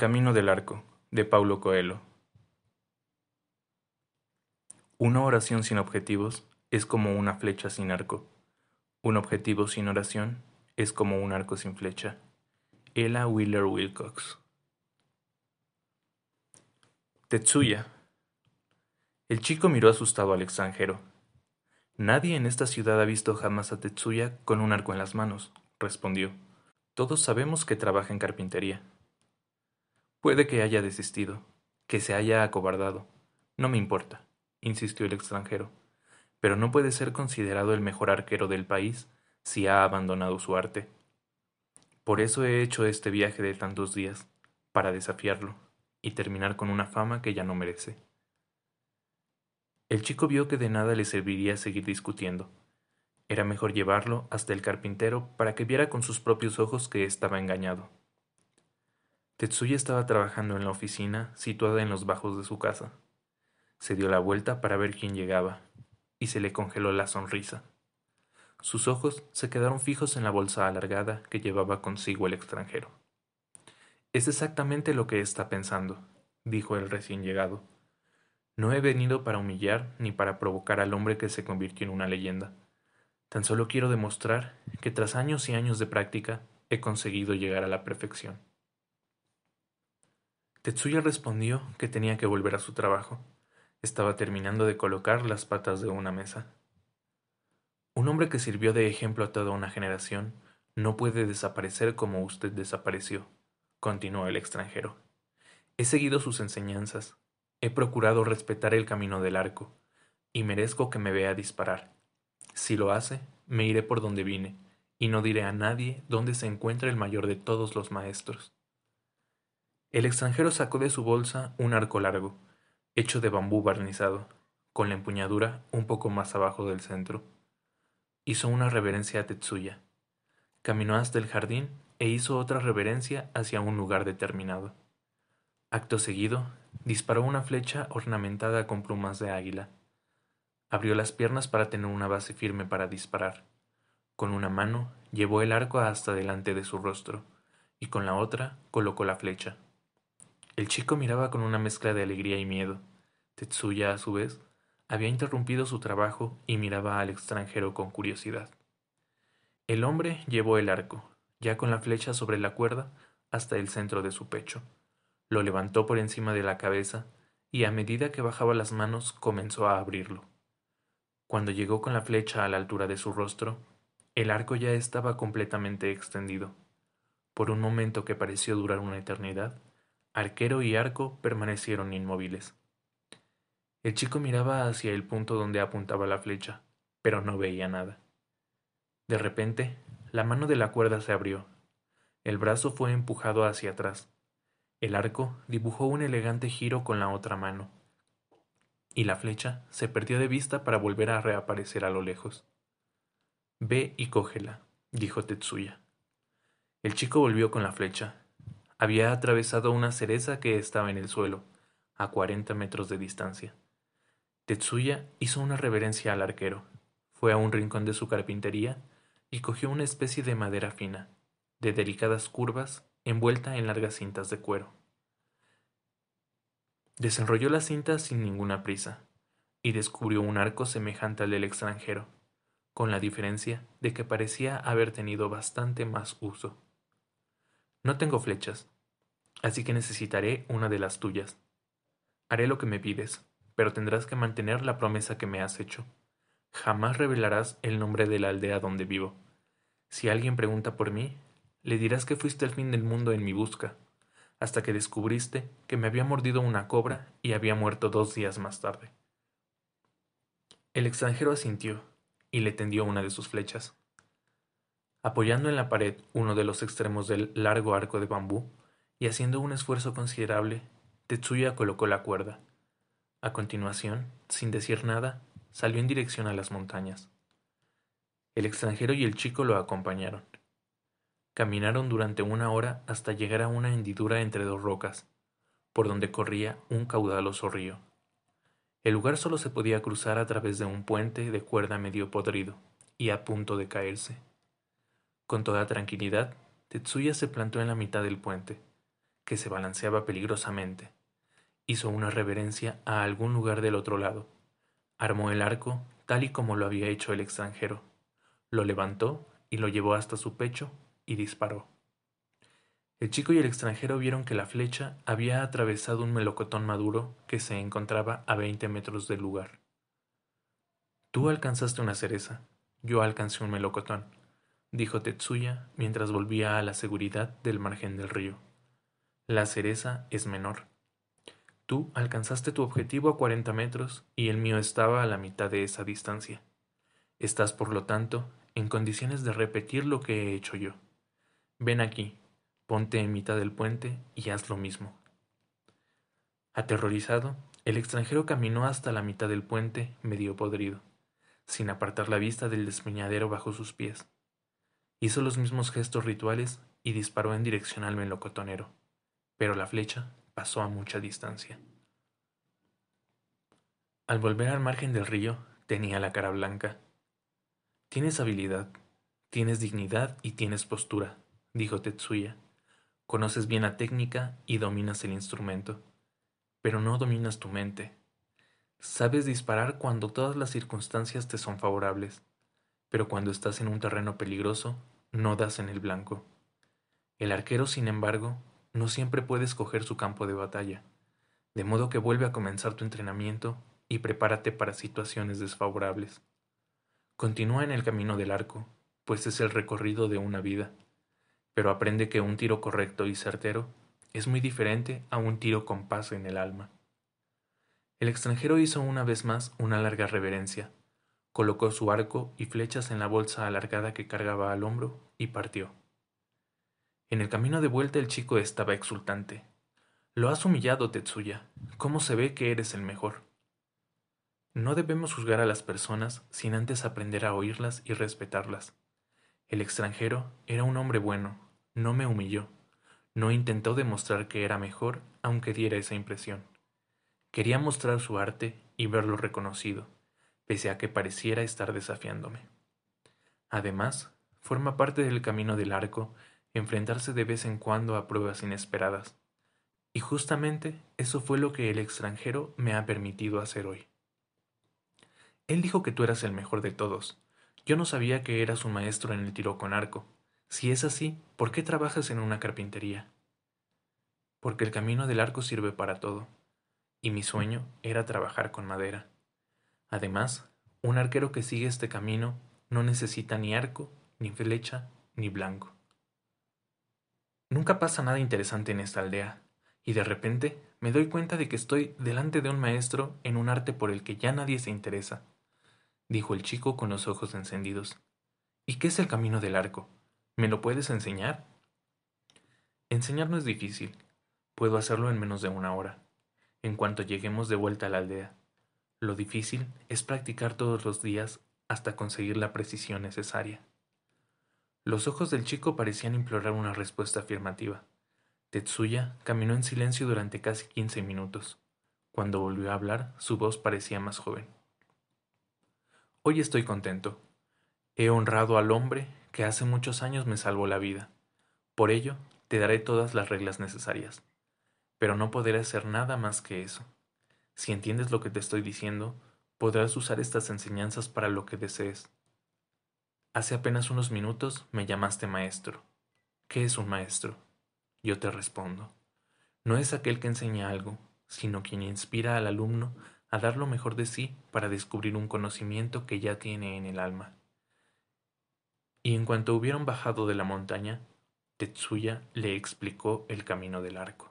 Camino del arco, de Paulo Coelho. Una oración sin objetivos es como una flecha sin arco. Un objetivo sin oración es como un arco sin flecha. Ella Wheeler Wilcox. Tetsuya. El chico miró asustado al extranjero. Nadie en esta ciudad ha visto jamás a Tetsuya con un arco en las manos, respondió. Todos sabemos que trabaja en carpintería. Puede que haya desistido, que se haya acobardado. No me importa, insistió el extranjero, pero no puede ser considerado el mejor arquero del país si ha abandonado su arte. Por eso he hecho este viaje de tantos días, para desafiarlo y terminar con una fama que ya no merece. El chico vio que de nada le serviría seguir discutiendo. Era mejor llevarlo hasta el carpintero para que viera con sus propios ojos que estaba engañado. Tetsuya estaba trabajando en la oficina situada en los bajos de su casa. Se dio la vuelta para ver quién llegaba, y se le congeló la sonrisa. Sus ojos se quedaron fijos en la bolsa alargada que llevaba consigo el extranjero. Es exactamente lo que está pensando, dijo el recién llegado. No he venido para humillar ni para provocar al hombre que se convirtió en una leyenda. Tan solo quiero demostrar que tras años y años de práctica he conseguido llegar a la perfección. Tetsuya respondió que tenía que volver a su trabajo. Estaba terminando de colocar las patas de una mesa. Un hombre que sirvió de ejemplo a toda una generación no puede desaparecer como usted desapareció, continuó el extranjero. He seguido sus enseñanzas, he procurado respetar el camino del arco, y merezco que me vea disparar. Si lo hace, me iré por donde vine, y no diré a nadie dónde se encuentra el mayor de todos los maestros. El extranjero sacó de su bolsa un arco largo, hecho de bambú barnizado, con la empuñadura un poco más abajo del centro. Hizo una reverencia a Tetsuya. Caminó hasta el jardín e hizo otra reverencia hacia un lugar determinado. Acto seguido, disparó una flecha ornamentada con plumas de águila. Abrió las piernas para tener una base firme para disparar. Con una mano llevó el arco hasta delante de su rostro, y con la otra colocó la flecha. El chico miraba con una mezcla de alegría y miedo. Tetsuya, a su vez, había interrumpido su trabajo y miraba al extranjero con curiosidad. El hombre llevó el arco, ya con la flecha sobre la cuerda, hasta el centro de su pecho. Lo levantó por encima de la cabeza y a medida que bajaba las manos comenzó a abrirlo. Cuando llegó con la flecha a la altura de su rostro, el arco ya estaba completamente extendido. Por un momento que pareció durar una eternidad, arquero y arco permanecieron inmóviles. El chico miraba hacia el punto donde apuntaba la flecha, pero no veía nada. De repente, la mano de la cuerda se abrió. El brazo fue empujado hacia atrás. El arco dibujó un elegante giro con la otra mano y la flecha se perdió de vista para volver a reaparecer a lo lejos. Ve y cógela, dijo Tetsuya. El chico volvió con la flecha. Había atravesado una cereza que estaba en el suelo, a cuarenta metros de distancia. Tetsuya hizo una reverencia al arquero, fue a un rincón de su carpintería y cogió una especie de madera fina, de delicadas curvas, envuelta en largas cintas de cuero. Desenrolló la cinta sin ninguna prisa, y descubrió un arco semejante al del extranjero, con la diferencia de que parecía haber tenido bastante más uso. No tengo flechas, así que necesitaré una de las tuyas. Haré lo que me pides, pero tendrás que mantener la promesa que me has hecho. Jamás revelarás el nombre de la aldea donde vivo. Si alguien pregunta por mí, le dirás que fuiste el fin del mundo en mi busca, hasta que descubriste que me había mordido una cobra y había muerto dos días más tarde. El extranjero asintió y le tendió una de sus flechas. Apoyando en la pared uno de los extremos del largo arco de bambú y haciendo un esfuerzo considerable, Tetsuya colocó la cuerda. A continuación, sin decir nada, salió en dirección a las montañas. El extranjero y el chico lo acompañaron. Caminaron durante una hora hasta llegar a una hendidura entre dos rocas, por donde corría un caudaloso río. El lugar solo se podía cruzar a través de un puente de cuerda medio podrido y a punto de caerse. Con toda tranquilidad, Tetsuya se plantó en la mitad del puente. que se balanceaba peligrosamente. Hizo una reverencia a algún lugar del otro lado. Armó el arco tal y como lo había hecho el extranjero. Lo levantó y lo llevó hasta su pecho y disparó. El chico y el extranjero vieron que la flecha había atravesado un melocotón maduro que se encontraba a veinte metros del lugar. Tú alcanzaste una cereza, yo alcancé un melocotón, dijo Tetsuya mientras volvía a la seguridad del margen del río. La cereza es menor. Tú alcanzaste tu objetivo a cuarenta metros y el mío estaba a la mitad de esa distancia. Estás, por lo tanto, en condiciones de repetir lo que he hecho yo. Ven aquí, ponte en mitad del puente y haz lo mismo. Aterrorizado, el extranjero caminó hasta la mitad del puente, medio podrido, sin apartar la vista del despeñadero bajo sus pies. Hizo los mismos gestos rituales y disparó en dirección al melocotonero pero la flecha pasó a mucha distancia. Al volver al margen del río, tenía la cara blanca. Tienes habilidad, tienes dignidad y tienes postura, dijo Tetsuya. Conoces bien la técnica y dominas el instrumento, pero no dominas tu mente. Sabes disparar cuando todas las circunstancias te son favorables, pero cuando estás en un terreno peligroso, no das en el blanco. El arquero, sin embargo, no siempre puede escoger su campo de batalla, de modo que vuelve a comenzar tu entrenamiento y prepárate para situaciones desfavorables. Continúa en el camino del arco, pues es el recorrido de una vida, pero aprende que un tiro correcto y certero es muy diferente a un tiro con paz en el alma. El extranjero hizo una vez más una larga reverencia, colocó su arco y flechas en la bolsa alargada que cargaba al hombro y partió. En el camino de vuelta el chico estaba exultante. Lo has humillado, Tetsuya. ¿Cómo se ve que eres el mejor? No debemos juzgar a las personas sin antes aprender a oírlas y respetarlas. El extranjero era un hombre bueno, no me humilló, no intentó demostrar que era mejor, aunque diera esa impresión. Quería mostrar su arte y verlo reconocido, pese a que pareciera estar desafiándome. Además, forma parte del camino del arco enfrentarse de vez en cuando a pruebas inesperadas. Y justamente eso fue lo que el extranjero me ha permitido hacer hoy. Él dijo que tú eras el mejor de todos. Yo no sabía que eras un maestro en el tiro con arco. Si es así, ¿por qué trabajas en una carpintería? Porque el camino del arco sirve para todo, y mi sueño era trabajar con madera. Además, un arquero que sigue este camino no necesita ni arco, ni flecha, ni blanco. Nunca pasa nada interesante en esta aldea, y de repente me doy cuenta de que estoy delante de un maestro en un arte por el que ya nadie se interesa, dijo el chico con los ojos encendidos. ¿Y qué es el camino del arco? ¿Me lo puedes enseñar? Enseñar no es difícil. Puedo hacerlo en menos de una hora, en cuanto lleguemos de vuelta a la aldea. Lo difícil es practicar todos los días hasta conseguir la precisión necesaria. Los ojos del chico parecían implorar una respuesta afirmativa. Tetsuya caminó en silencio durante casi quince minutos. Cuando volvió a hablar, su voz parecía más joven. Hoy estoy contento. He honrado al hombre que hace muchos años me salvó la vida. Por ello, te daré todas las reglas necesarias. Pero no podré hacer nada más que eso. Si entiendes lo que te estoy diciendo, podrás usar estas enseñanzas para lo que desees. Hace apenas unos minutos me llamaste maestro. ¿Qué es un maestro? Yo te respondo. No es aquel que enseña algo, sino quien inspira al alumno a dar lo mejor de sí para descubrir un conocimiento que ya tiene en el alma. Y en cuanto hubieron bajado de la montaña, Tetsuya le explicó el camino del arco.